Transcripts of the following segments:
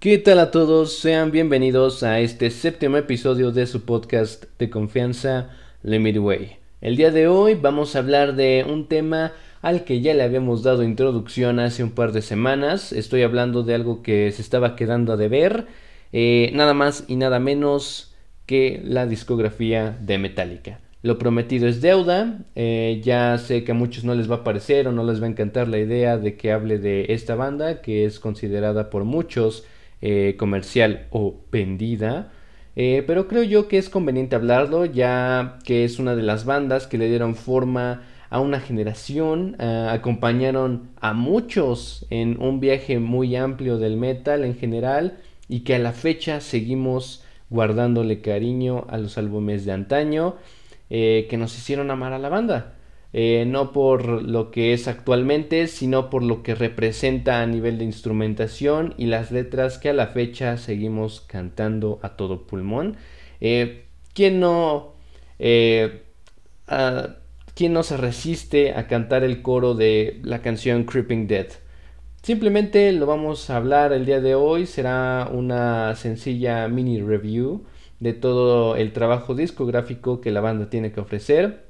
¿Qué tal a todos? Sean bienvenidos a este séptimo episodio de su podcast de confianza Limit Way. El día de hoy vamos a hablar de un tema al que ya le habíamos dado introducción hace un par de semanas. Estoy hablando de algo que se estaba quedando a deber, eh, nada más y nada menos que la discografía de Metallica. Lo prometido es deuda, eh, ya sé que a muchos no les va a parecer o no les va a encantar la idea de que hable de esta banda que es considerada por muchos eh, comercial o vendida. Eh, pero creo yo que es conveniente hablarlo ya que es una de las bandas que le dieron forma a una generación, eh, acompañaron a muchos en un viaje muy amplio del metal en general y que a la fecha seguimos guardándole cariño a los álbumes de antaño que nos hicieron amar a la banda. Eh, no por lo que es actualmente, sino por lo que representa a nivel de instrumentación y las letras que a la fecha seguimos cantando a todo pulmón. Eh, ¿Quién no... Eh, ¿Quién no se resiste a cantar el coro de la canción Creeping Dead? Simplemente lo vamos a hablar el día de hoy, será una sencilla mini review de todo el trabajo discográfico que la banda tiene que ofrecer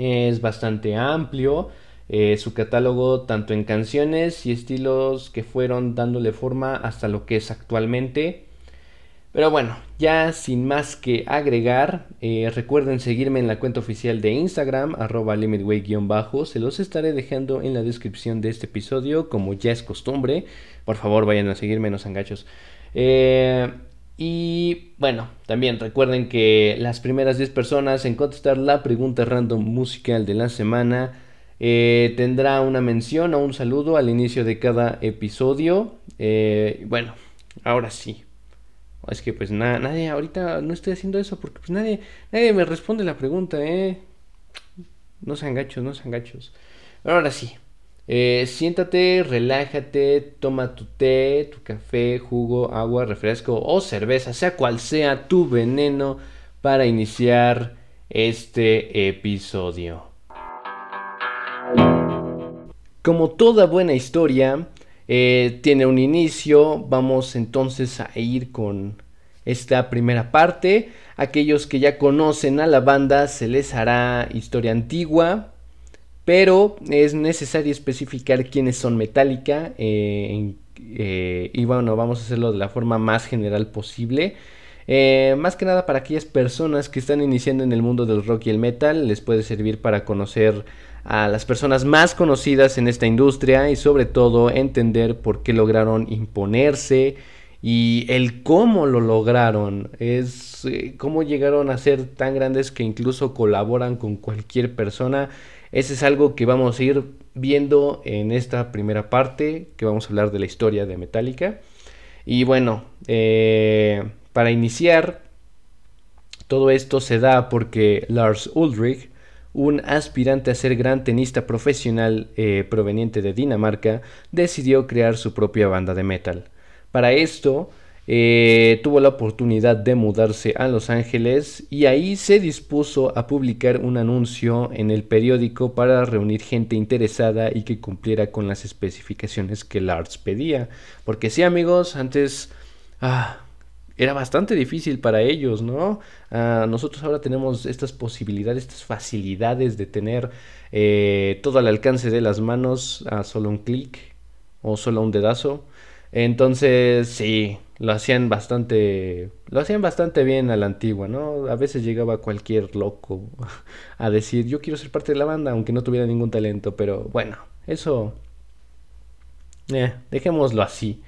es bastante amplio. Eh, su catálogo tanto en canciones y estilos que fueron dándole forma hasta lo que es actualmente. Pero bueno, ya sin más que agregar, eh, recuerden seguirme en la cuenta oficial de Instagram, arroba limitway-bajo, se los estaré dejando en la descripción de este episodio, como ya es costumbre. Por favor, vayan a seguirme, no sean gachos. Eh, y bueno, también recuerden que las primeras 10 personas en contestar la pregunta random musical de la semana eh, tendrá una mención o un saludo al inicio de cada episodio. Eh, bueno, ahora sí. Es que pues nadie, ahorita no estoy haciendo eso porque pues nadie, nadie me responde la pregunta, eh. No sean gachos, no sean gachos. Ahora sí, eh, siéntate, relájate, toma tu té, tu café, jugo, agua, refresco o cerveza, sea cual sea tu veneno para iniciar este episodio. Como toda buena historia, eh, tiene un inicio, vamos entonces a ir con esta primera parte. Aquellos que ya conocen a la banda se les hará historia antigua, pero es necesario especificar quiénes son Metallica eh, eh, y bueno, vamos a hacerlo de la forma más general posible. Eh, más que nada para aquellas personas que están iniciando en el mundo del rock y el metal, les puede servir para conocer a las personas más conocidas en esta industria y sobre todo entender por qué lograron imponerse y el cómo lo lograron, es cómo llegaron a ser tan grandes que incluso colaboran con cualquier persona ese es algo que vamos a ir viendo en esta primera parte, que vamos a hablar de la historia de Metallica. Y bueno, eh, para iniciar, todo esto se da porque Lars Ulrich, un aspirante a ser gran tenista profesional eh, proveniente de Dinamarca, decidió crear su propia banda de metal. Para esto, eh, tuvo la oportunidad de mudarse a Los Ángeles y ahí se dispuso a publicar un anuncio en el periódico para reunir gente interesada y que cumpliera con las especificaciones que Lars pedía. Porque sí amigos, antes ah, era bastante difícil para ellos, ¿no? Ah, nosotros ahora tenemos estas posibilidades, estas facilidades de tener eh, todo al alcance de las manos a solo un clic o solo un dedazo. Entonces, sí, lo hacían bastante lo hacían bastante bien a la antigua, ¿no? A veces llegaba cualquier loco a decir, "Yo quiero ser parte de la banda", aunque no tuviera ningún talento, pero bueno, eso eh, dejémoslo así.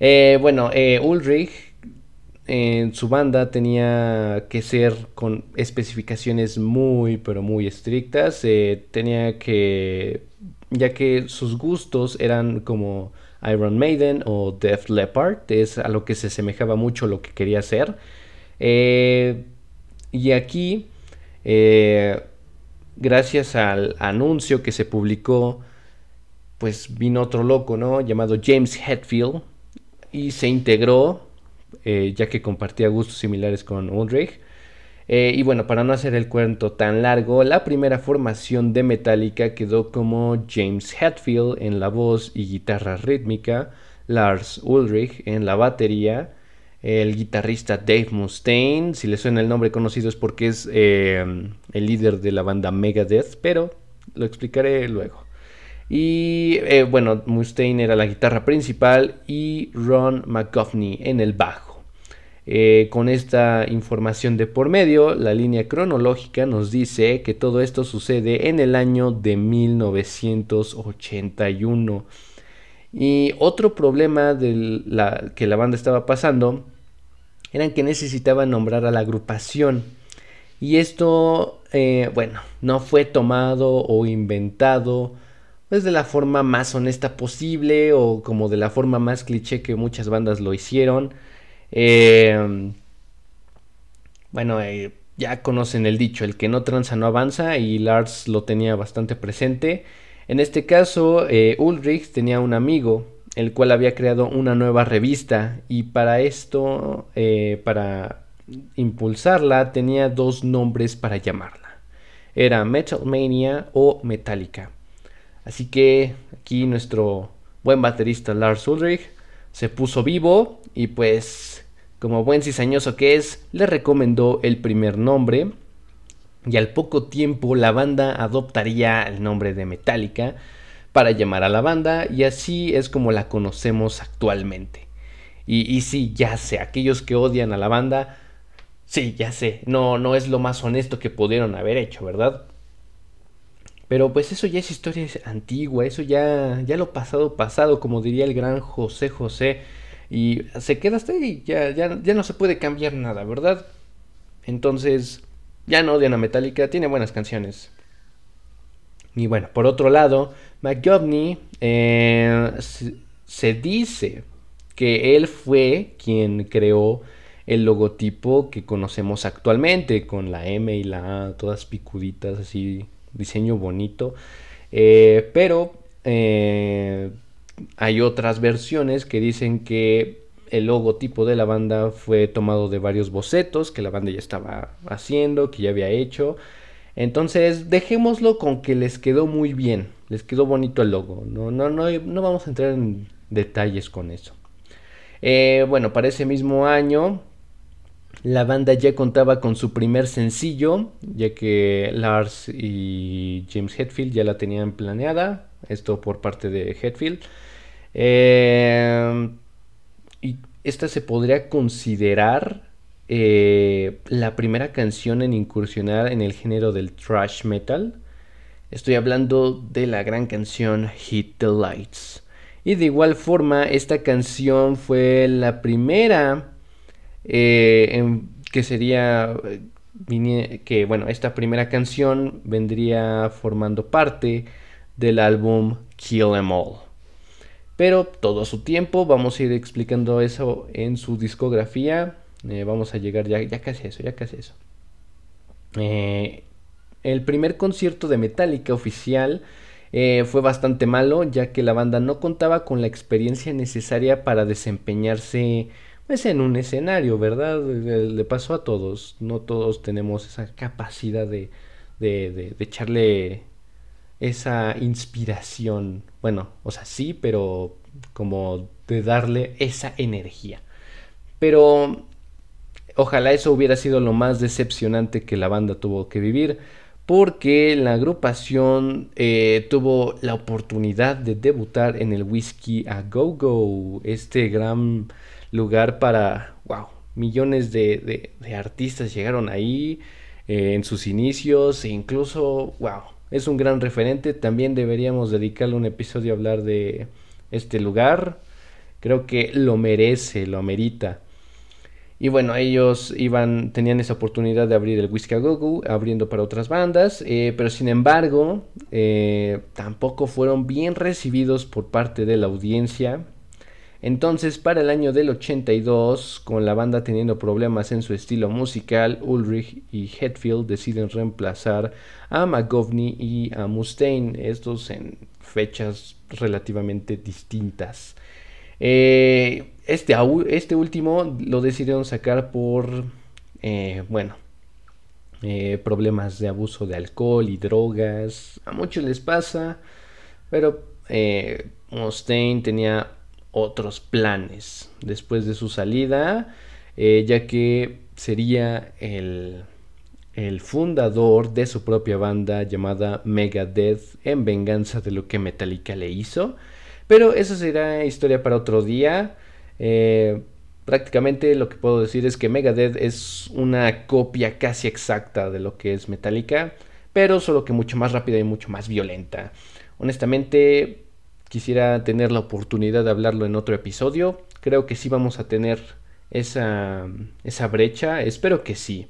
Eh, bueno, eh, Ulrich en su banda tenía que ser con especificaciones muy, pero muy estrictas. tenía que, ya que sus gustos eran como Iron Maiden o Def Leppard, es a lo que se asemejaba mucho lo que quería hacer. Eh, y aquí, eh, gracias al anuncio que se publicó, pues vino otro loco, ¿no? Llamado James Hetfield y se integró, eh, ya que compartía gustos similares con Ulrich. Eh, y bueno, para no hacer el cuento tan largo, la primera formación de Metallica quedó como James Hetfield en la voz y guitarra rítmica, Lars Ulrich en la batería, el guitarrista Dave Mustaine, si le suena el nombre conocido es porque es eh, el líder de la banda Megadeth, pero lo explicaré luego. Y eh, bueno, Mustaine era la guitarra principal y Ron McGovney en el bajo. Eh, con esta información de por medio, la línea cronológica nos dice que todo esto sucede en el año de 1981. Y otro problema de que la banda estaba pasando era que necesitaba nombrar a la agrupación. Y esto, eh, bueno, no fue tomado o inventado pues, de la forma más honesta posible o como de la forma más cliché que muchas bandas lo hicieron. Eh, bueno, eh, ya conocen el dicho, el que no tranza no avanza y Lars lo tenía bastante presente. En este caso, eh, Ulrich tenía un amigo, el cual había creado una nueva revista y para esto, para impulsarla, tenía dos nombres para llamarla. Era Metal Mania o Metallica. Así que aquí nuestro buen baterista Lars Ulrich se puso vivo y pues como buen cizañoso que es, le recomendó el primer nombre y al poco tiempo la banda adoptaría el nombre de Metallica para llamar a la banda y así es como la conocemos actualmente. Y, y sí, ya sé, aquellos que odian a la banda, sí, ya sé, no, no es lo más honesto que pudieron haber hecho, ¿verdad? Pero pues eso ya es historia antigua, eso ya, ya lo pasado pasado, como diría el gran José José. Y se queda hasta ahí, ya, ya, ya no se puede cambiar nada, ¿verdad? Entonces, ya no odian a Metallica, tiene buenas canciones. Y bueno, por otro lado, McGovney eh, se dice que él fue quien creó el logotipo que conocemos actualmente, con la M y la A, todas picuditas así diseño bonito. Eh, pero eh, hay otras versiones que dicen que el logotipo de la banda fue tomado de varios bocetos que la banda ya estaba haciendo, que ya había hecho. Entonces dejémoslo con que les quedó muy bien, les quedó bonito el logo. No, no, no, no vamos a entrar en detalles con eso. Eh, bueno, para ese mismo año la banda ya contaba con su primer sencillo, ya que Lars y James Hetfield ya la tenían planeada, esto por parte de Hetfield. Eh, y esta se podría considerar eh, la primera canción en incursionar en el género del thrash metal. Estoy hablando de la gran canción Hit the Lights. Y de igual forma, esta canción fue la primera eh, que sería que bueno, esta primera canción vendría formando parte del álbum Kill Em All. Pero todo a su tiempo, vamos a ir explicando eso en su discografía. Eh, vamos a llegar ya, ya casi eso, ya casi eso. Eh, el primer concierto de Metallica oficial fue bastante malo, ya que la banda no contaba con la experiencia necesaria para desempeñarse pues en un escenario, ¿verdad? Le pasó a todos, no todos tenemos esa capacidad de, de, de, echarle esa inspiración, bueno, o sea, sí, pero como de darle esa energía. Pero ojalá eso hubiera sido lo más decepcionante que la banda tuvo que vivir, porque la agrupación eh, tuvo la oportunidad de debutar en el Whiskey a Go Go, este gran lugar para, wow, millones de, artistas llegaron ahí eh, en sus inicios e incluso, wow, es un gran referente. También deberíamos dedicarle un episodio a hablar de este lugar. Creo que lo merece, lo amerita. Y bueno, ellos iban, tenían esa oportunidad de abrir el Whiskey Go abriendo para otras bandas, eh, pero sin embargo, eh, tampoco fueron bien recibidos por parte de la audiencia. Entonces, para el año del 82, con la banda teniendo problemas en su estilo musical, Ulrich y Hetfield deciden reemplazar a McGovney y a Mustaine, estos en fechas relativamente distintas. Eh, este, este, último lo decidieron sacar por, eh, bueno, eh, problemas de abuso de alcohol y drogas. A muchos les pasa, pero Mustaine tenía otros planes después de su salida, eh, ya que sería el, el fundador de su propia banda llamada Megadeth en venganza de lo que Metallica le hizo. Pero eso será historia para otro día. Eh, prácticamente lo que puedo decir es que Megadeth es una copia casi exacta de lo que es Metallica, pero solo que mucho más rápida y mucho más violenta. Honestamente, quisiera tener la oportunidad de hablarlo en otro episodio. Creo que sí vamos a tener esa, esa brecha, espero que sí.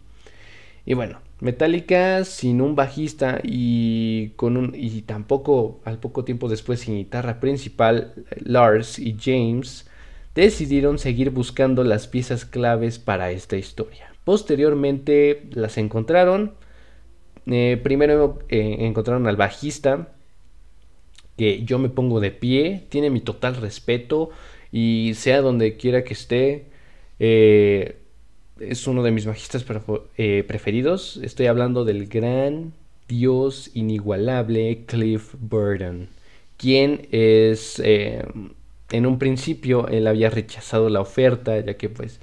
Y bueno, Metallica sin un bajista y con un y tampoco al poco tiempo después sin guitarra principal, Lars y James decidieron seguir buscando las piezas claves para esta historia. Posteriormente las encontraron. Eh, primero eh, encontraron al bajista, que yo me pongo de pie, tiene mi total respeto y sea donde quiera que esté, eh, es uno de mis bajistas preferidos. Estoy hablando del gran dios inigualable Cliff Burton, quien es en un principio él había rechazado la oferta, ya que pues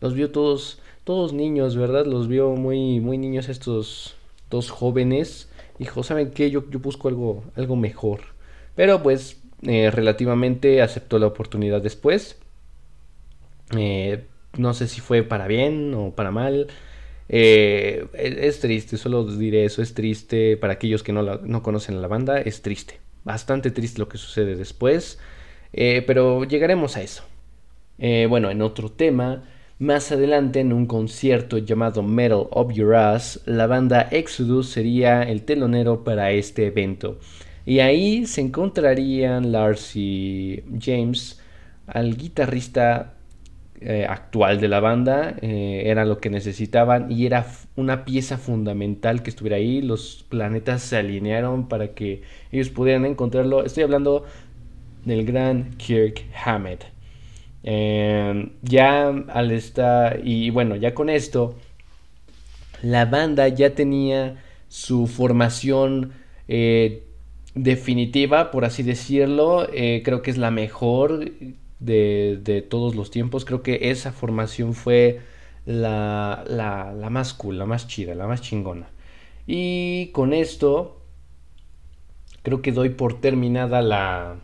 los vio todos, todos niños, ¿verdad? Los vio muy, muy niños estos dos jóvenes. Dijo, ¿saben qué? Yo, yo busco algo, algo mejor. Pero pues eh, relativamente aceptó la oportunidad después. Eh, no sé si fue para bien o para mal. Eh, es, triste, solo diré eso, es triste para aquellos que no, no conocen a la banda, es triste. Bastante triste lo que sucede después. Pero llegaremos a eso. Bueno, en otro tema, más adelante en un concierto llamado Metal of Your Ass, la banda Exodus sería el telonero para este evento. Y ahí se encontrarían Lars y James, al guitarrista eh, actual de la banda, era lo que necesitaban y era una pieza fundamental que estuviera ahí. Los planetas se alinearon para que ellos pudieran encontrarlo. Estoy hablando del gran Kirk Hammett. Em, ya al estar, y bueno, ya con esto, la banda ya tenía su formación eh, definitiva, por así decirlo. Eh, creo que es la mejor de, de, todos los tiempos. Creo que esa formación fue la, la, la más cool, la más chida, la más chingona. Y con esto, creo que doy por terminada la,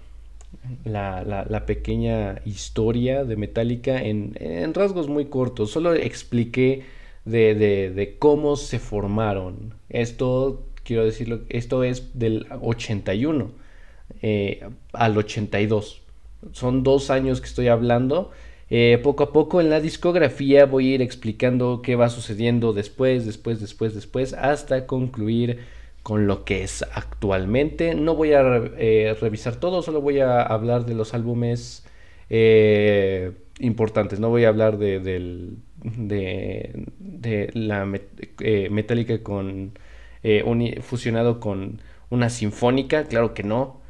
la, pequeña historia de Metallica en, rasgos muy cortos. Solo expliqué de, cómo se formaron. Esto, quiero decirlo, esto es del 81 eh, al 82. Son dos años que estoy hablando. Eh, poco a poco en la discografía voy a ir explicando qué va sucediendo después, después, después, después, hasta concluir con lo que es actualmente. No voy a eh, revisar todo, solo voy a hablar de los álbumes importantes. No voy a hablar de, de, la eh, metálica con fusionado con una sinfónica, claro que no.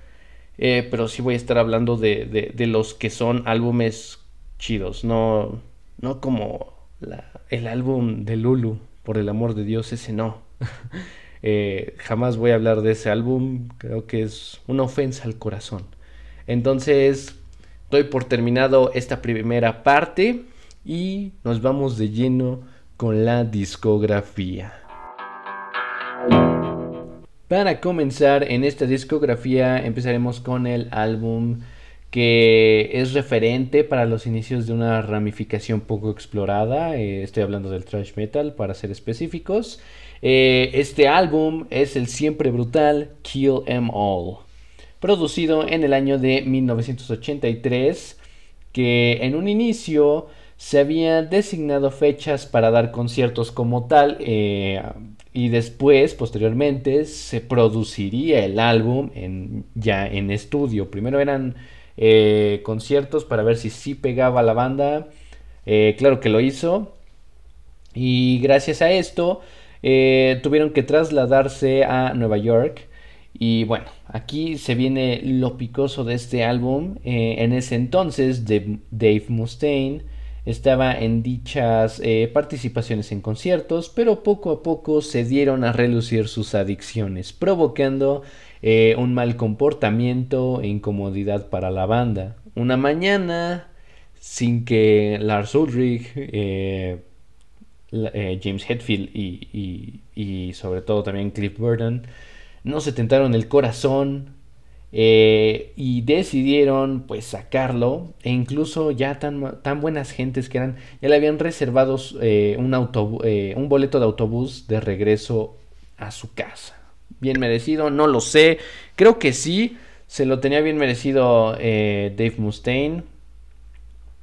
pero sí voy a estar hablando de, los que son álbumes chidos, no, no como el álbum de Lulu, por el amor de Dios, ese no. Eh, jamás voy a hablar de ese álbum, creo que es una ofensa al corazón. Entonces, doy por terminado esta primera parte y nos vamos de lleno con la discografía. Para comenzar en esta discografía empezaremos con el álbum que es referente para los inicios de una ramificación poco explorada. Eh, estoy hablando del thrash metal para ser específicos. Eh, este álbum es el siempre brutal Kill Em All, producido en el año de 1983, que en un inicio se habían designado fechas para dar conciertos como tal eh, y después, posteriormente, se produciría el álbum ya en estudio. Primero eran eh, conciertos para ver si sí pegaba la banda. claro que lo hizo. Y gracias a esto eh, tuvieron que trasladarse a Nueva York. Y bueno, aquí se viene lo picoso de este álbum. Eh, en ese entonces, Dave Mustaine estaba en dichas eh, participaciones en conciertos, pero poco a poco se dieron a relucir sus adicciones, provocando eh, un mal comportamiento e incomodidad para la banda. Una mañana, sin que Lars Ulrich, eh, James Hetfield y, sobre todo también Cliff Burton no se tentaron el corazón y decidieron pues sacarlo e incluso ya tan, tan buenas gentes que eran ya le habían reservado un, un boleto de autobús de regreso a su casa bien merecido, no lo sé. Creo que sí, se lo tenía bien merecido eh, Dave Mustaine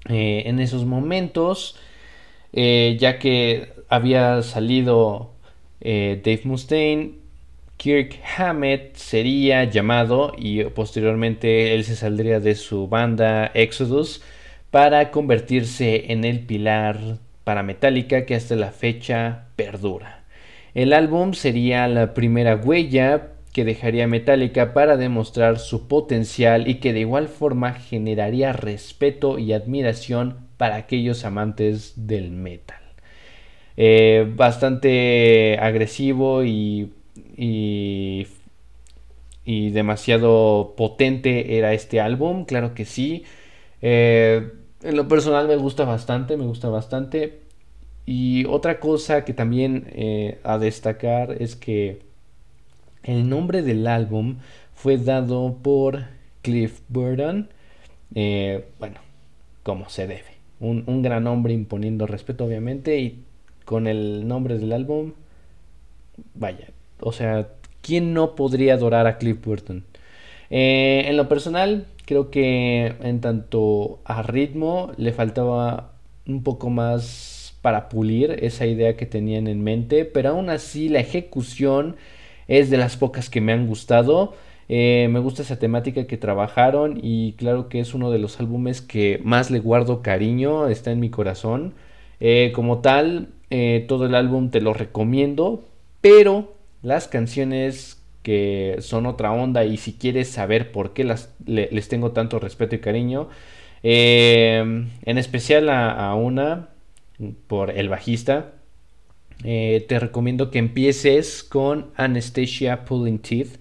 eh, en esos momentos, eh, ya que había salido Dave Mustaine. Kirk Hammett sería llamado y posteriormente él se saldría de su banda Exodus para convertirse en el pilar para Metallica que hasta la fecha perdura. El álbum sería la primera huella que dejaría Metallica para demostrar su potencial y que de igual forma generaría respeto y admiración para aquellos amantes del metal. Eh, bastante agresivo y, y, demasiado potente era este álbum, claro que sí. Eh, en lo personal me gusta bastante, me gusta bastante. Y otra cosa que también eh, a destacar es que el nombre del álbum fue dado por Cliff Burton. Eh, bueno, como se debe. Un, gran hombre imponiendo respeto, obviamente. Y con el nombre del álbum, vaya. O sea, ¿quién no podría adorar a Cliff Burton? Eh, en lo personal, creo que en tanto a ritmo le faltaba un poco más para pulir esa idea que tenían en mente, pero aún así la ejecución es de las pocas que me han gustado. Eh, me gusta esa temática que trabajaron y claro que es uno de los álbumes que más le guardo cariño, está en mi corazón. Eh, como tal, todo el álbum te lo recomiendo, pero las canciones que son otra onda y si quieres saber por qué las, les tengo tanto respeto y cariño, en especial a una por el bajista. Eh, te recomiendo que empieces con Anastasia Pulling Teeth,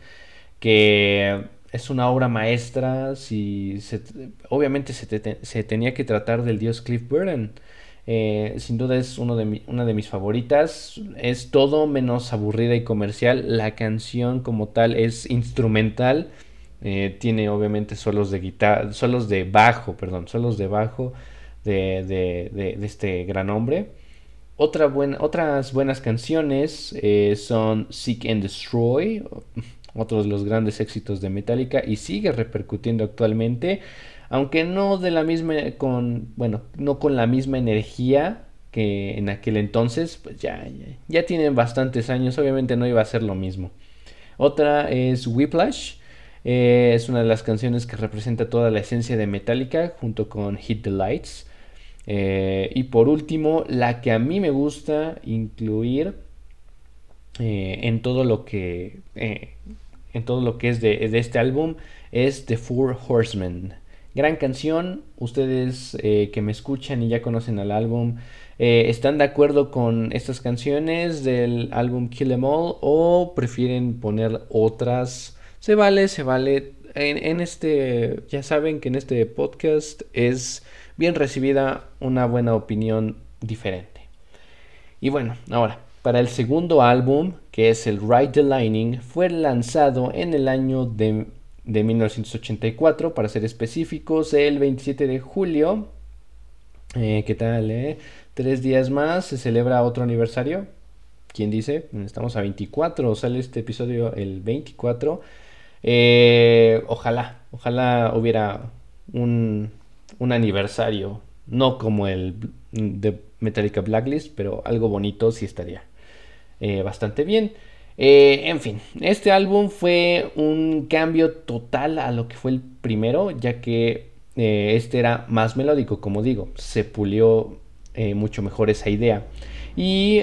que es una obra maestra. Si obviamente se, tenía que tratar del dios Cliff Burton. Eh, sin duda es de una de mis favoritas. Es todo menos aburrida y comercial. La canción como tal es instrumental. Eh, tiene obviamente solos de guitarra, solos de bajo, perdón, solos de bajo de, este gran hombre. Otra buena, otras buenas canciones eh, son Seek and Destroy, otro de los grandes éxitos de Metallica y sigue repercutiendo actualmente, aunque no de la misma con bueno, no con la misma energía que en aquel entonces, pues ya, ya, tienen bastantes años, obviamente no iba a ser lo mismo. Otra es Whiplash, eh, es una de las canciones que representa toda la esencia de Metallica junto con Hit the Lights. Eh, y por último, la que a mí me gusta incluir eh, en todo lo que en todo lo que es de, este álbum es The Four Horsemen. Gran canción, ustedes que me escuchan y ya conocen al álbum, ¿están de acuerdo con estas canciones del álbum Kill Em All o prefieren poner otras? Se vale, se vale. en este, ya saben que en este podcast es bien recibida una buena opinión diferente. Y bueno, ahora, para el segundo álbum, que es el Ride the Lightning, fue lanzado en el año de, 1984, para ser específicos, el 27 de julio. Eh, ¿Qué tal? Eh? Tres días más se celebra otro aniversario. ¿Quién dice? Estamos a 24, sale este episodio el 24. Eh, ojalá, ojalá hubiera un, un aniversario, no como el de Metallica Blacklist, pero algo bonito sí estaría bastante bien. Eh, en fin, este álbum fue un cambio total a lo que fue el primero, ya que eh, este era más melódico, como digo, se pulió mucho mejor esa idea. Y,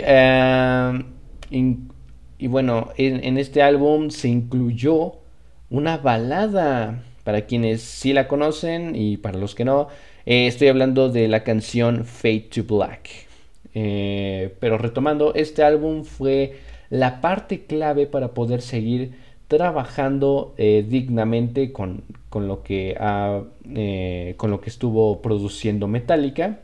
y bueno, en este álbum se incluyó una balada para quienes sí la conocen y para los que no, eh, estoy hablando de la canción Fade to Black. Eh, pero retomando, este álbum fue la parte clave para poder seguir trabajando eh, dignamente con, lo que eh, con lo que estuvo produciendo Metallica.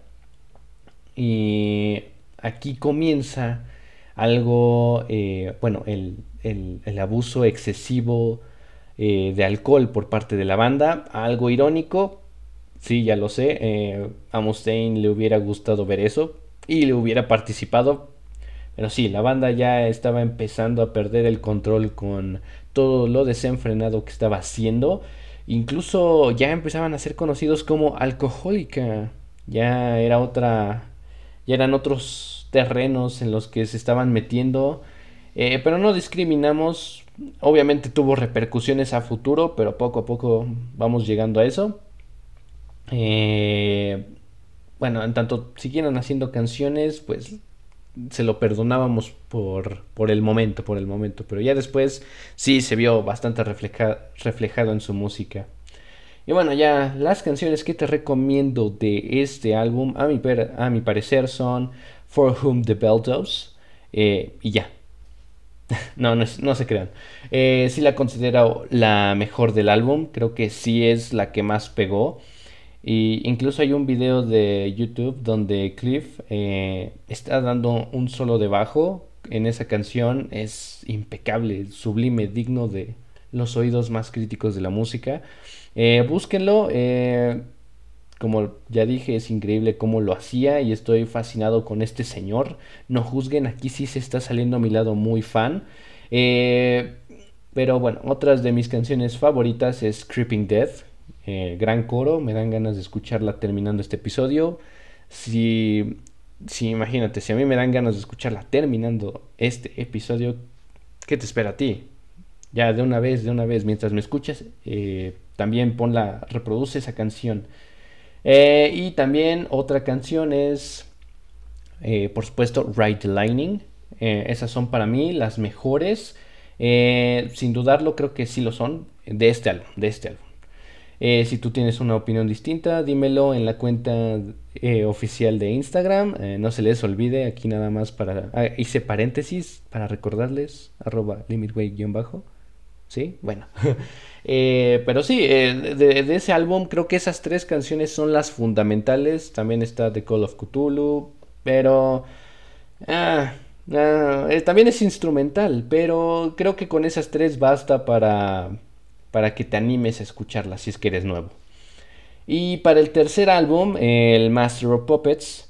Y aquí comienza algo eh, bueno el, el, abuso excesivo de alcohol por parte de la banda. Algo irónico sí ya lo sé a Mustaine le hubiera gustado ver eso y le hubiera participado pero sí, la banda ya estaba empezando a perder el control con todo lo desenfrenado que estaba haciendo. Incluso ya empezaban a ser conocidos como alcohólica. Ya era otra. Ya eran otros terrenos en los que se estaban metiendo. Eh, pero no discriminamos. Obviamente tuvo repercusiones a futuro, pero poco a poco vamos llegando a eso. Eh, bueno, en tanto siguieron haciendo canciones, pues se lo perdonábamos por, por el momento, por el momento, pero ya después sí se vio bastante reflejado en su música. Y bueno, ya las canciones que te recomiendo de este álbum, a mi, a mi parecer, son For Whom the Bell Does eh, y ya. no, no, no, se crean. Eh, sí la considero la mejor del álbum, creo que sí es la que más pegó. Y incluso hay un video de YouTube donde Cliff eh, está dando un solo de bajo en esa canción. Es impecable, sublime, digno de los oídos más críticos de la música. Eh, búsquenlo. Eh, como ya dije, es increíble cómo lo hacía y estoy fascinado con este señor. No juzguen, aquí sí se está saliendo a mi lado muy fan. pero bueno, otras de mis canciones favoritas es Creeping Death eh, gran coro, me dan ganas de escucharla terminando este episodio. Si, si imagínate, si a mí me dan ganas de escucharla terminando este episodio, ¿qué te espera a ti? Ya de una vez, de una vez, mientras me escuchas, eh, también ponla, reproduce esa canción. Eh, y también otra canción es, por supuesto, Right Lining. esas son para mí las mejores. sin dudarlo, creo que sí lo son de este álbum, de este álbum. Eh, si tú tienes una opinión distinta, dímelo en la cuenta eh, oficial de Instagram. Eh, no se les olvide, aquí nada más para... Ah, hice paréntesis para recordarles, arroba limitway-bajo. ¿Sí? Bueno. pero sí, de, de, ese álbum creo que esas tres canciones son las fundamentales. También está The Call of Cthulhu, pero... Ah, ah, también es instrumental, pero creo que con esas tres basta para para que te animes a escucharla si es que eres nuevo. Y para el tercer álbum, el Master of Puppets,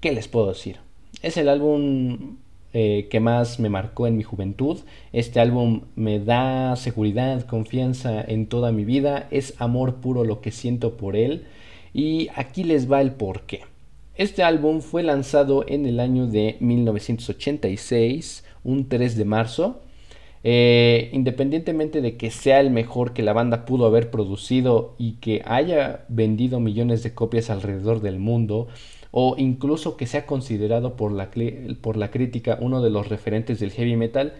¿qué les puedo decir? Es el álbum eh, que más me marcó en mi juventud. Este álbum me da seguridad, confianza en toda mi vida. Es amor puro lo que siento por él. Y aquí les va el porqué. Este álbum fue lanzado en el año de 1986, un 3 de marzo. Eh, independientemente de que sea el mejor que la banda pudo haber producido y que haya vendido millones de copias alrededor del mundo, o incluso que sea considerado por la, crítica uno de los referentes del heavy metal,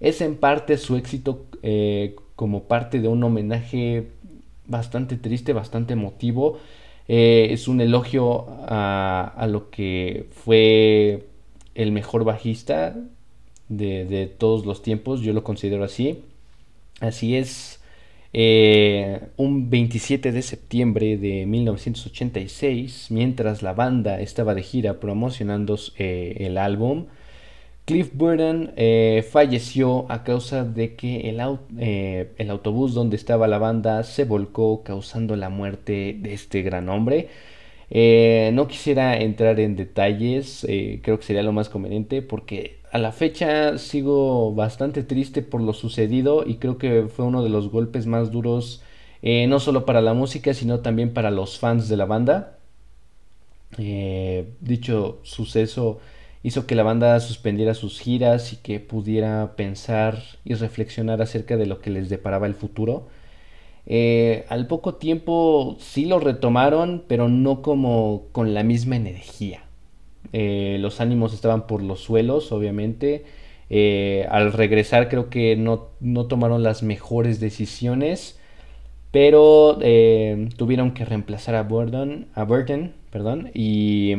es en parte su éxito eh, como parte de un homenaje bastante triste, bastante emotivo. Eh, es un elogio a, lo que fue el mejor bajista de, todos los tiempos, yo lo considero así. Así es, eh, un 27 de septiembre de 1986, mientras la banda estaba de gira promocionando eh, el álbum, Cliff Burton eh, falleció a causa de que el, el, autobús donde estaba la banda se volcó causando la muerte de este gran hombre. No quisiera entrar en detalles, creo que sería lo más conveniente porque a la fecha sigo bastante triste por lo sucedido y creo que fue uno de los golpes más duros, eh, no solo para la música, sino también para los fans de la banda. Eh, dicho suceso hizo que la banda suspendiera sus giras y que pudiera pensar y reflexionar acerca de lo que les deparaba el futuro. Eh, al poco tiempo sí lo retomaron, pero no como con la misma energía. Eh, los ánimos estaban por los suelos, obviamente. Eh, al regresar creo que no, tomaron las mejores decisiones, pero tuvieron que reemplazar a Burton, a Burton perdón, y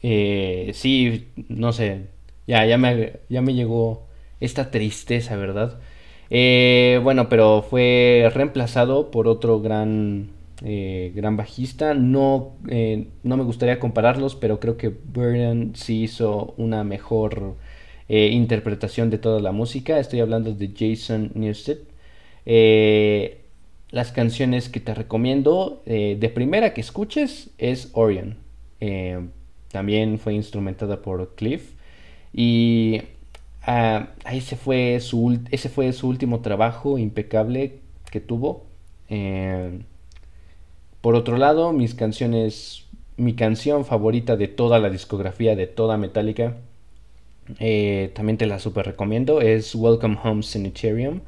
sí, no sé, ya, ya, me, ya me llegó esta tristeza, ¿verdad? Eh, bueno, pero fue reemplazado por otro gran, eh, gran bajista. No, eh, no me gustaría compararlos, pero creo que Burden sí hizo una mejor interpretación de toda la música. Estoy hablando de Jason Newsted. las canciones que te recomiendo de primera que escuches es Orion. también fue instrumentada por Cliff. Y Ah, ese, fue su, ese fue su último trabajo impecable que tuvo. Eh, por otro lado, mis canciones, mi canción favorita de toda la discografía de toda Metallica, eh, también te la super recomiendo, es Welcome Home Sanitarium.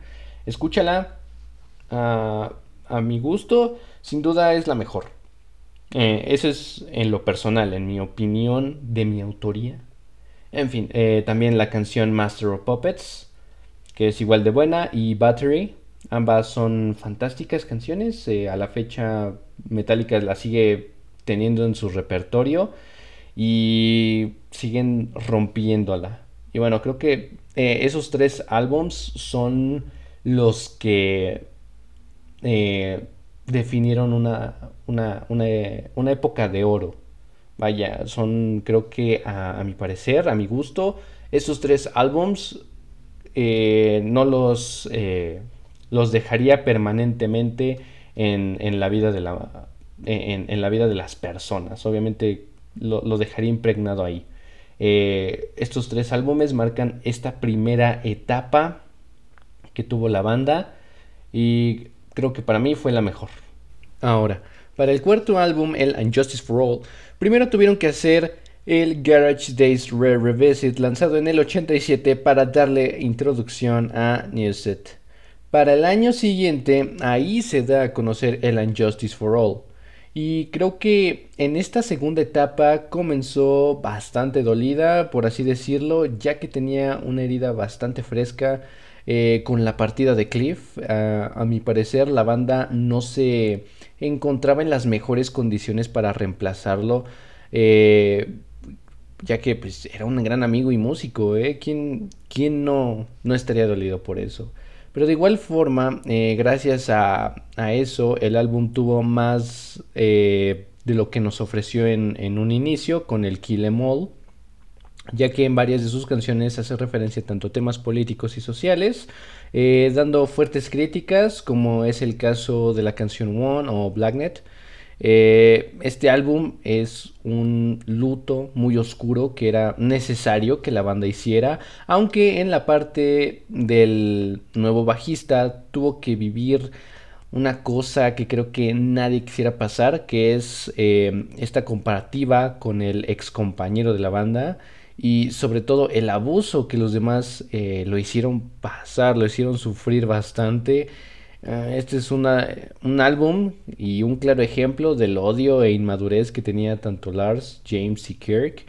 Escúchala, a mi gusto, sin duda es la mejor. Eh, eso es en lo personal, en mi opinión de mi autoría. En fin, eh, también la canción Master of Puppets, que es igual de buena, y Battery. Ambas son fantásticas canciones. Eh, a la fecha Metallica la sigue teniendo en su repertorio y siguen rompiéndola. Y bueno, creo que eh, esos tres álbums son los que definieron una, una, una época de oro Vaya, son creo que a, mi parecer, a mi gusto, estos tres álbums eh, no los, eh, los dejaría permanentemente en, en la vida de la, en, la vida de las personas. Obviamente lo, dejaría impregnado ahí. Eh, estos tres álbumes marcan esta primera etapa que tuvo la banda y creo que para mí fue la mejor. Ahora, para el cuarto álbum, el Unjustice for All, primero tuvieron que hacer el Garage Days Rare Revisit lanzado en el 87 para darle introducción a Newset. Para el año siguiente, ahí se da a conocer el Unjustice for All. Y creo que en esta segunda etapa comenzó bastante dolida, por así decirlo, ya que tenía una herida bastante fresca eh, con la partida de Cliff. a mi parecer, la banda no se encontraba en las mejores condiciones para reemplazarlo. Eh, ya que pues, era un gran amigo y músico, ¿eh? ¿Quién, quién no, no estaría dolido por eso? Pero de igual forma, eh, gracias a, eso, el álbum tuvo más eh, de lo que nos ofreció en, en, un inicio con el Kill Em All ya que en varias de sus canciones hace referencia tanto a temas políticos y sociales, eh, dando fuertes críticas, como es el caso de la canción One o Blacknet. Eh, este álbum es un luto muy oscuro que era necesario que la banda hiciera, aunque en la parte del nuevo bajista tuvo que vivir una cosa que creo que nadie quisiera pasar, que es eh, esta comparativa con el ex compañero de la banda y sobre todo el abuso que los demás eh, lo hicieron pasar, lo hicieron sufrir bastante. Ah, este es una, un álbum y un claro ejemplo del odio e inmadurez que tenía tanto Lars, James y Kirk,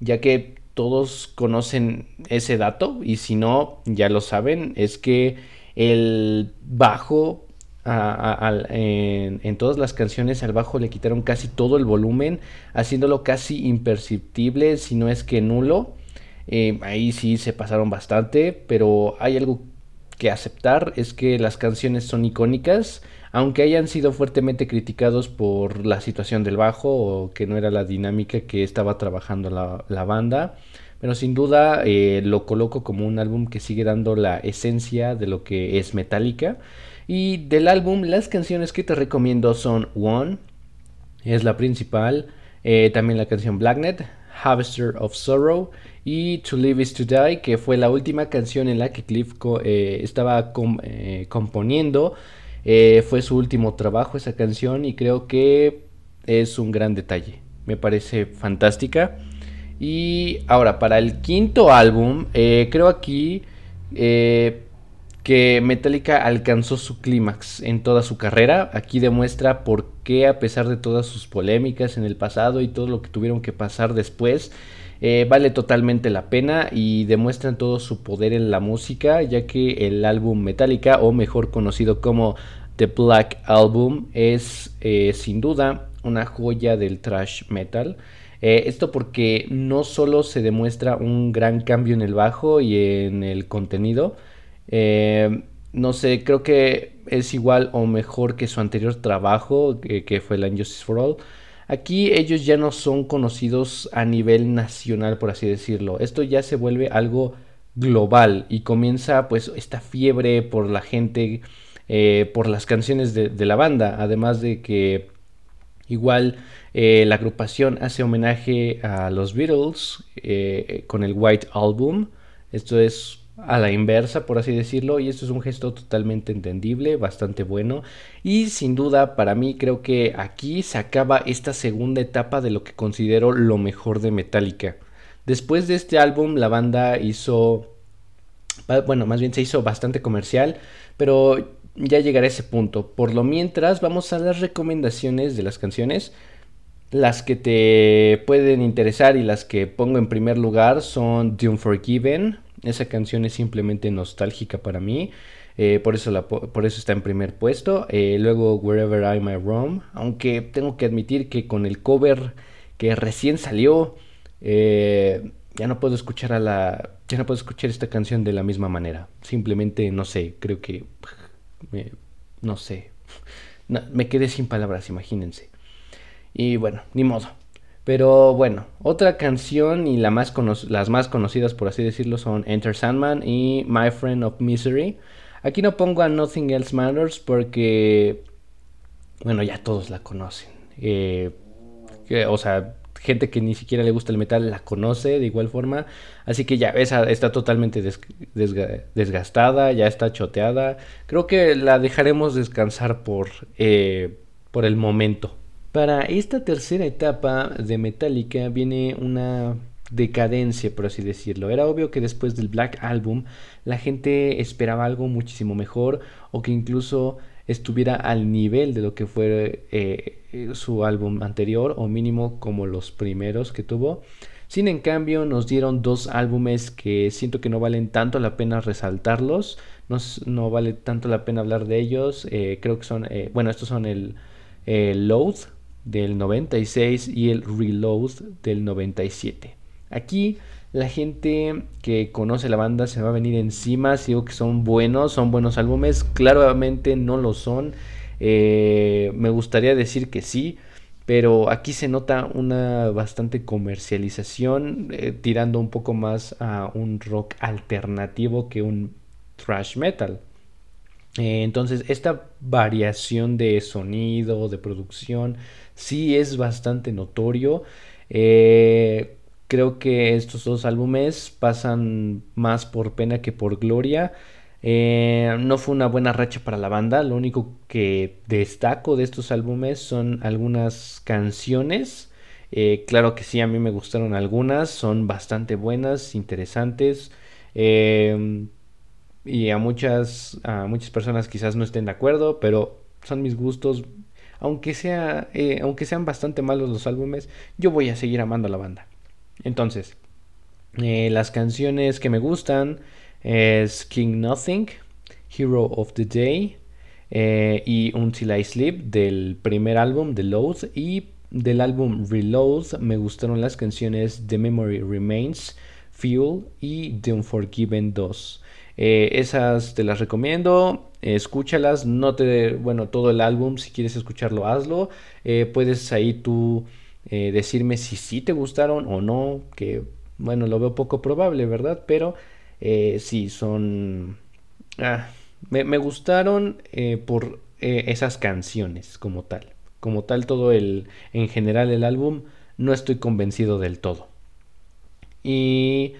ya que todos conocen ese dato y si no, ya lo saben, es que el bajo en, todas las canciones al bajo le quitaron casi todo el volumen, haciéndolo casi imperceptible, si no es que nulo. Eh, ahí sí se pasaron bastante, pero hay algo que aceptar, es que las canciones son icónicas, aunque hayan sido fuertemente criticados por la situación del bajo o que no era la dinámica que estaba trabajando la, banda. Pero sin duda eh, lo coloco como un álbum que sigue dando la esencia de lo que es Metallica. Y del álbum, las canciones que te recomiendo son One, es la principal. Eh, también la canción Blacknet, Harvester of Sorrow y To Live is to Die, que fue la última canción en la que Cliff eh, estaba eh, componiendo. fue su último trabajo esa canción y creo que es un gran detalle. Me parece fantástica. Y ahora, para el quinto álbum, creo aquí que Metallica alcanzó su clímax en toda su carrera. Aquí demuestra por qué, a pesar de todas sus polémicas en el pasado y todo lo que tuvieron que pasar después, eh, vale totalmente la pena y demuestran todo su poder en la música, ya que el álbum Metallica, o mejor conocido como The Black Album, es eh, sin duda una joya del thrash metal. Eh, esto porque no solo se demuestra un gran cambio en el bajo y en el contenido, eh, no sé, creo que es igual o mejor que su anterior trabajo, que, fue la Injustice for All. Aquí ellos ya no son conocidos a nivel nacional, por así decirlo. Esto ya se vuelve algo global y comienza pues esta fiebre por la gente, eh, por las canciones de, la banda, además de que igual eh, la agrupación hace homenaje a los Beatles con el White Album. Esto es a la inversa, por así decirlo, y esto es un gesto totalmente entendible, bastante bueno, y sin duda para mí creo que aquí se acaba esta segunda etapa de lo que considero lo mejor de Metallica. Después de este álbum la banda hizo, bueno, más bien se hizo bastante comercial, pero ya llegaré a ese punto. Por lo mientras vamos a las recomendaciones de las canciones. Las que te pueden interesar y las que pongo en primer lugar son The Unforgiven, esa canción es simplemente nostálgica para mí. Eh, por, eso la, por eso está en primer puesto. Eh, luego Wherever I May Roam. Aunque tengo que admitir que con el cover que recién salió. Eh, ya no puedo escuchar a la. Ya no puedo escuchar esta canción de la misma manera. Simplemente no sé. Creo que. no sé. me quedé sin palabras, imagínense. Y bueno, ni modo. Pero bueno, otra canción y las más conocidas por así decirlo son Enter Sandman y My Friend of Misery. Aquí no pongo a Nothing Else Matters porque, bueno, ya todos la conocen. Eh, o sea, gente que ni siquiera le gusta el metal la conoce de igual forma. Así que ya esa está totalmente desgastada, ya está choteada. Creo que la dejaremos descansar por, eh, por el momento. Para esta tercera etapa de Metallica viene una decadencia, por así decirlo. Era obvio que después del Black Album la gente esperaba algo muchísimo mejor o que incluso estuviera al nivel de lo que fue eh, su álbum anterior o mínimo como los primeros que tuvo. Sin en cambio nos dieron dos álbumes que siento que no valen tanto la pena resaltarlos, no, vale tanto la pena hablar de ellos. Eh, creo que son, eh, bueno, estos son el Load del 96 y el Reload del 97. Aquí la gente que conoce la banda se va a venir encima si digo que son buenos, son buenos álbumes, claramente no lo son. Eh, me gustaría decir que sí, pero aquí se nota una bastante comercialización, eh, tirando un poco más a un rock alternativo que un thrash metal. Eh, entonces, esta variación de sonido, de producción, sí es bastante notorio. Eh, creo que estos dos álbumes pasan más por pena que por gloria. Eh, no fue una buena racha para la banda. Lo único que destaco de estos álbumes son algunas canciones. Eh, claro que sí, a mí me gustaron algunas. Son bastante buenas, interesantes. Y a muchas, a muchas personas quizás no estén de acuerdo, pero son mis gustos aunque, sea, eh, aunque sean bastante malos los álbumes, yo voy a seguir amando a la banda. Entonces, eh, las canciones que me gustan es King Nothing, Hero of the Day eh, y Until I Sleep del primer álbum, The Load, y del álbum Reload me gustaron las canciones The Memory Remains, Fuel y The Unforgiven 2. Esas te las recomiendo escúchalas, no te, bueno, todo el álbum, si quieres escucharlo, hazlo. Eh, puedes ahí tú eh, decirme si sí te gustaron o no, que bueno, lo veo poco probable, ¿verdad? Pero eh, sí, son... Ah, me, gustaron por esas canciones como tal. Como tal, todo el, en general el álbum, no estoy convencido del todo. Y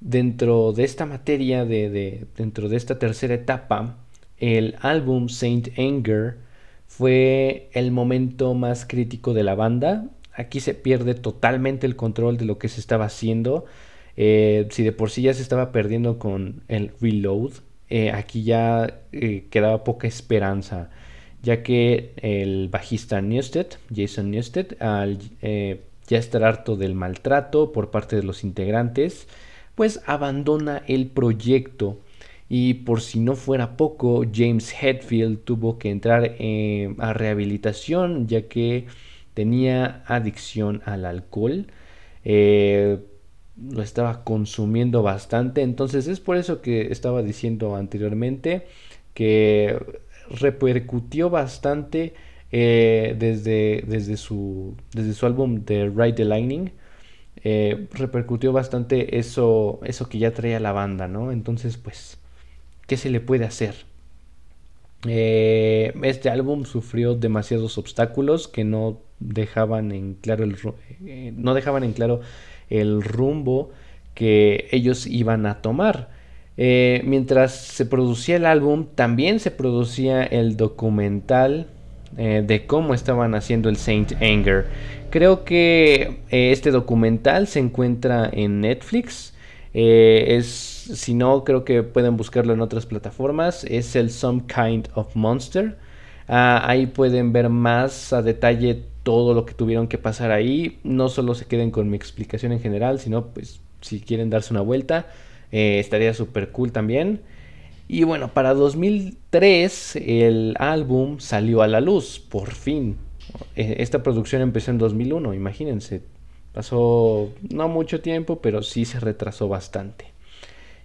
dentro de esta materia, de, de, dentro de esta tercera etapa, el álbum Saint Anger fue el momento más crítico de la banda. Aquí se pierde totalmente el control de lo que se estaba haciendo. Eh, si de por sí ya se estaba perdiendo con el reload, eh, aquí ya eh, quedaba poca esperanza, ya que el bajista Newsted, Jason Newsted, al ya estar harto del maltrato por parte de los integrantes, pues abandona el proyecto y por si no fuera poco, James Hetfield tuvo que entrar a rehabilitación ya que tenía adicción al alcohol. lo estaba consumiendo bastante. Entonces es por eso que estaba diciendo anteriormente que repercutió bastante desde, desde, su, desde su álbum de Ride the Lightning. Repercutió bastante eso, eso que ya traía la banda, ¿no? Entonces, pues, ¿qué se le puede hacer? Eh, este álbum sufrió demasiados obstáculos que no dejaban en claro el, eh, no dejaban en claro el rumbo que ellos iban a tomar. Eh, mientras se producía el álbum, también se producía el documental de cómo estaban haciendo el Saint Anger. Creo que este documental se encuentra en Netflix. es si no, creo que pueden buscarlo en otras plataformas. Es el Some Kind of Monster. Ah, ahí pueden ver más a detalle todo lo que tuvieron que pasar ahí. No solo se queden con mi explicación en general, sino pues si quieren darse una vuelta, eh, estaría súper cool también. Y bueno, para 2003 el álbum salió a la luz, por fin. E, esta producción empezó en 2001, imagínense. Pasó no mucho tiempo, pero sí se retrasó bastante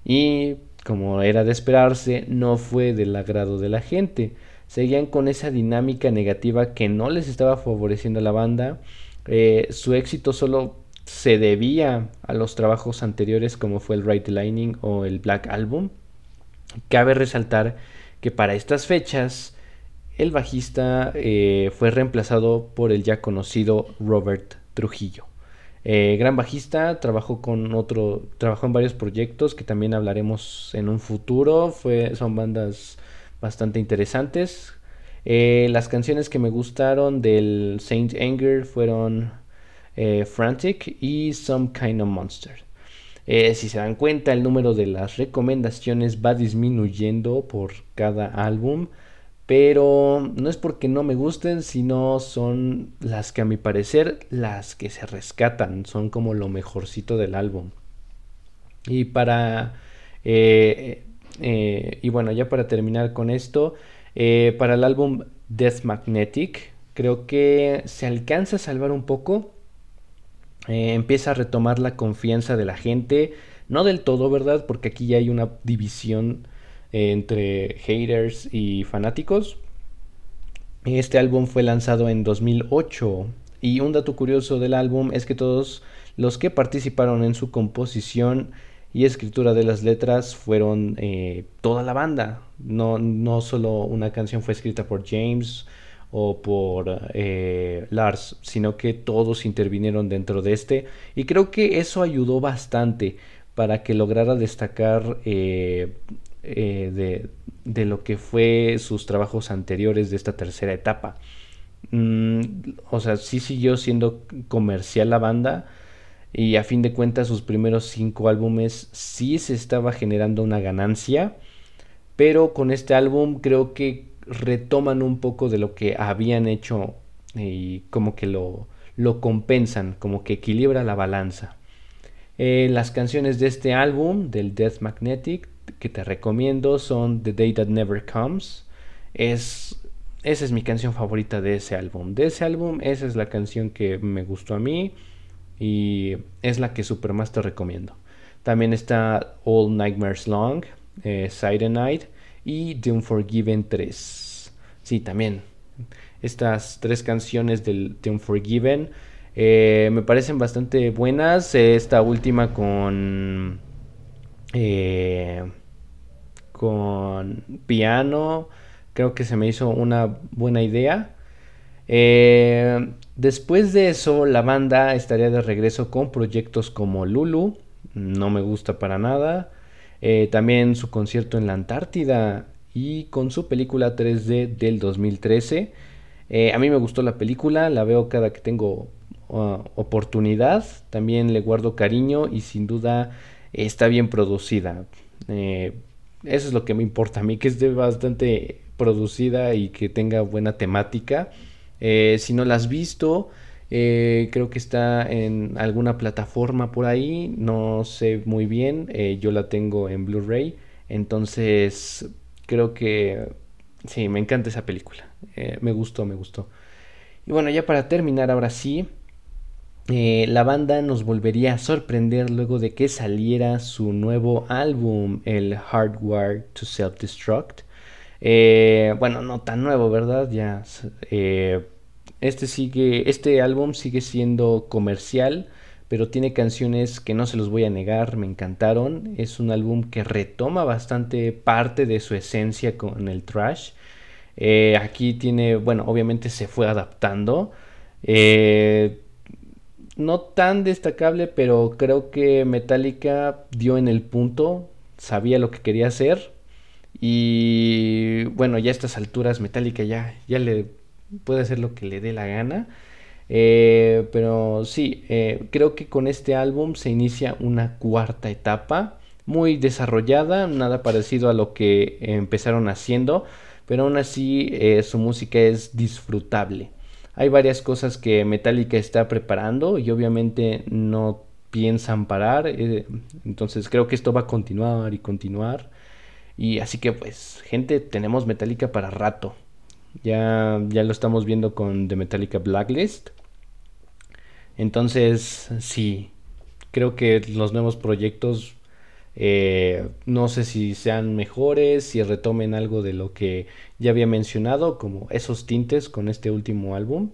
y, como era de esperarse, no fue del agrado de la gente. Seguían con esa dinámica negativa que no les estaba favoreciendo a la banda. Eh, su éxito solo se debía a los trabajos anteriores como fue el Right Lightning o el Black Album. Cabe resaltar que para estas fechas el bajista eh, fue reemplazado por el ya conocido Robert Trujillo. Eh, gran bajista, trabajó con otro, trabajó en varios proyectos que también hablaremos en un futuro. Fue, son bandas bastante interesantes. Eh, las canciones que me gustaron del Saint Anger fueron Frantic y Some Kind of Monster. Si se dan cuenta, el número de las recomendaciones va disminuyendo por cada álbum. Pero no es porque no me gusten, sino son las que a mi parecer las que se rescatan, son como lo mejorcito del álbum. Y para... Eh, eh, y bueno, ya para terminar con esto, eh, para el álbum Death Magnetic, creo que se alcanza a salvar un poco. Empieza a retomar la confianza de la gente. No del todo, ¿verdad? Porque aquí ya hay una división entre haters y fanáticos. Este álbum fue lanzado en 2008 y un dato curioso del álbum es que todos los que participaron en su composición y escritura de las letras fueron eh, toda la banda. No, no solo una canción fue escrita por James o por eh, Lars, sino que todos intervinieron dentro de este. Y creo que eso ayudó bastante para que lograra destacar eh, eh, de, lo que fue sus trabajos anteriores de esta tercera etapa. Mm, o sea, sí siguió siendo comercial la banda y a fin de cuentas sus primeros cinco álbumes sí se estaba generando una ganancia, pero con este álbum creo que retoman un poco de lo que habían hecho y como que lo, lo compensan, como que equilibra la balanza. Eh, las canciones de este álbum, del Death Magnetic, que te recomiendo son The Day That Never Comes. Es, esa es mi canción favorita de ese álbum. De ese álbum, esa es la canción que me gustó a mí y es la que super más te recomiendo. También está All Nightmares Long, eh, Night y The Unforgiven 3. Sí, también. Estas tres canciones del The Unforgiven eh, me parecen bastante buenas. Esta última con eh, con piano. Creo que se me hizo una buena idea. Eh, después de eso, la banda estaría de regreso con proyectos como Lulu. No me gusta para nada. Eh, también su concierto en la Antártida y con su película 3D del 2013. a mí me gustó la película, la veo cada que tengo uh, oportunidad. También le guardo cariño y sin duda está bien producida. Eh, eso es lo que me importa a mí, que esté bastante producida y que tenga buena temática. Eh, si no la has visto, eh, creo que está en alguna plataforma por ahí, no sé muy bien, yo la tengo en Blu-ray, entonces creo que sí, me encanta esa película, me gustó, me gustó. Y bueno, ya para terminar, ahora sí, eh, la banda nos volvería a sorprender luego de que saliera su nuevo álbum, el Hardware to Self-Destruct. Eh, bueno, no tan nuevo, ¿verdad? Ya. Eh, este sigue. Este álbum sigue siendo comercial. Pero tiene canciones que no se los voy a negar, me encantaron. Es un álbum que retoma bastante parte de su esencia con el trash. aquí tiene, bueno, obviamente se fue adaptando. Eh, no tan destacable, pero creo que Metallica dio en el punto, sabía lo que quería hacer. Y bueno, ya a estas alturas Metallica ya, ya le puede hacer lo que le dé la gana. Eh, pero sí, eh, creo que con este álbum se inicia una cuarta etapa muy desarrollada, nada parecido a lo que empezaron haciendo, pero aún así eh, su música es disfrutable. Hay varias cosas que Metallica está preparando y obviamente no piensan parar. Entonces creo que esto va a continuar y continuar. Y así que pues, gente, tenemos Metallica para rato. Ya, ya lo estamos viendo con The Metallica Blacklist. Entonces, sí, creo que los nuevos proyectos eh, no sé si sean mejores, si retomen algo de lo que ya había mencionado, como esos tintes con este último álbum.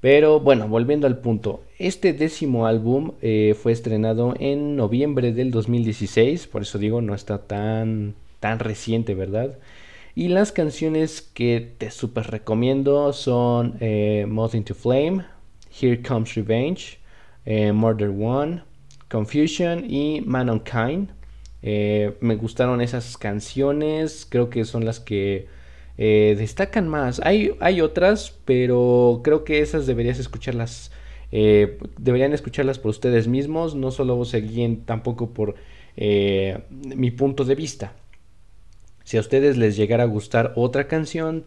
Pero bueno, volviendo al punto, este décimo álbum eh, fue estrenado en noviembre del 2016, por eso digo, no está tan, tan reciente, ¿verdad? Y las canciones que te super recomiendo son eh, Moth into Flame, Here Comes Revenge, Murder One, Confusion y Mankind. Eh, me gustaron esas canciones, creo que son las que eh, destacan más. Hay, hay otras, pero creo que esas deberías escucharlas. Eh, deberían escucharlas por ustedes mismos, no solo se guíen tampoco por mi punto de vista. Si a ustedes les llegara a gustar otra canción,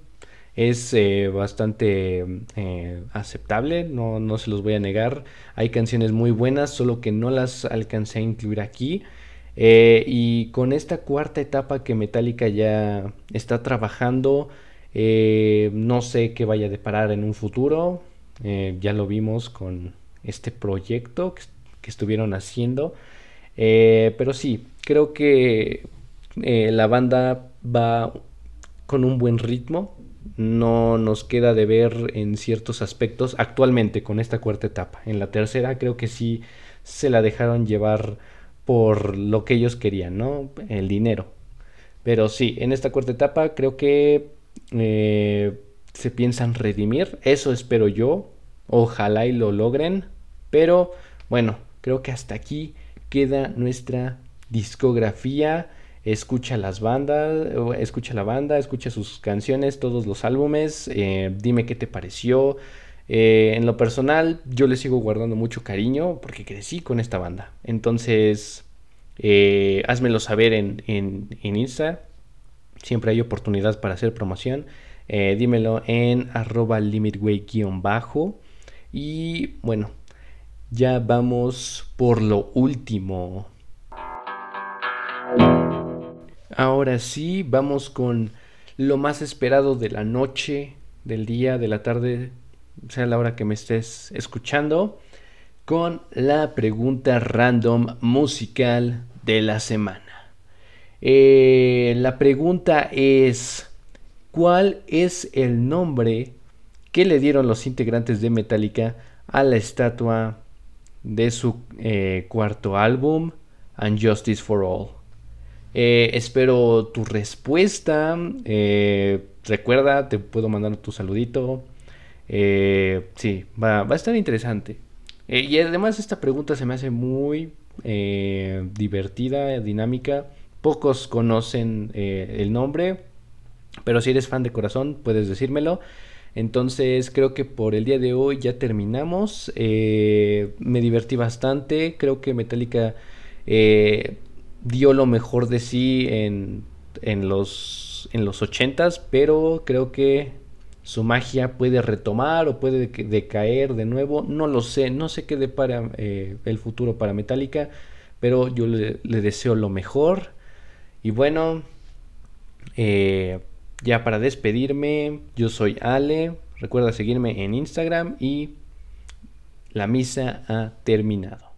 es bastante aceptable, no, no se los voy a negar. Hay canciones muy buenas, solo que no las alcancé a incluir aquí. Eh, y con esta cuarta etapa que Metallica ya está trabajando, eh, no sé qué vaya a deparar en un futuro. Eh, ya lo vimos con este proyecto que, estuvieron haciendo. pero sí, creo que la banda va con un buen ritmo. No nos queda de ver en ciertos aspectos actualmente con esta cuarta etapa. En la tercera creo que sí se la dejaron llevar por lo que ellos querían, ¿no? El dinero. Pero sí, en esta cuarta etapa creo que eh, se piensan redimir. Eso espero yo. Ojalá y lo logren. Pero bueno, creo que hasta aquí queda nuestra discografía. Escucha las bandas, escucha la banda, escucha sus canciones, todos los álbumes. Eh, dime qué te pareció. Eh, en lo personal, yo le sigo guardando mucho cariño porque crecí con esta banda. Entonces, eh, házmelo saber en, en, Insta. Siempre hay oportunidad para hacer promoción. Dímelo en arroba limitway-bajo. Y bueno, ya vamos por lo último. Ahora sí, vamos con lo más esperado de la noche, del día, de la tarde, sea la hora que me estés escuchando, con la pregunta random musical de la semana. Eh, la pregunta es, ¿cuál es el nombre que le dieron los integrantes de Metallica a la estatua de su eh, cuarto álbum, And Justice for All? Eh, espero tu respuesta. recuerda, te puedo mandar tu saludito. Eh, sí, va, a estar interesante. Eh, y además esta pregunta se me hace muy eh, divertida, dinámica. Pocos conocen el nombre, pero si eres fan de corazón puedes decírmelo. Entonces creo que por el día de hoy ya terminamos. me divertí bastante. Creo que Metallica dio lo mejor de sí en, en los, en los 80s, pero creo que su magia puede retomar o puede decaer de nuevo. No lo sé, no sé qué depara eh, el futuro para Metallica, pero yo le, deseo lo mejor. Y bueno, eh, ya para despedirme, yo soy Ale. Recuerda seguirme en Instagram y La misa ha terminado.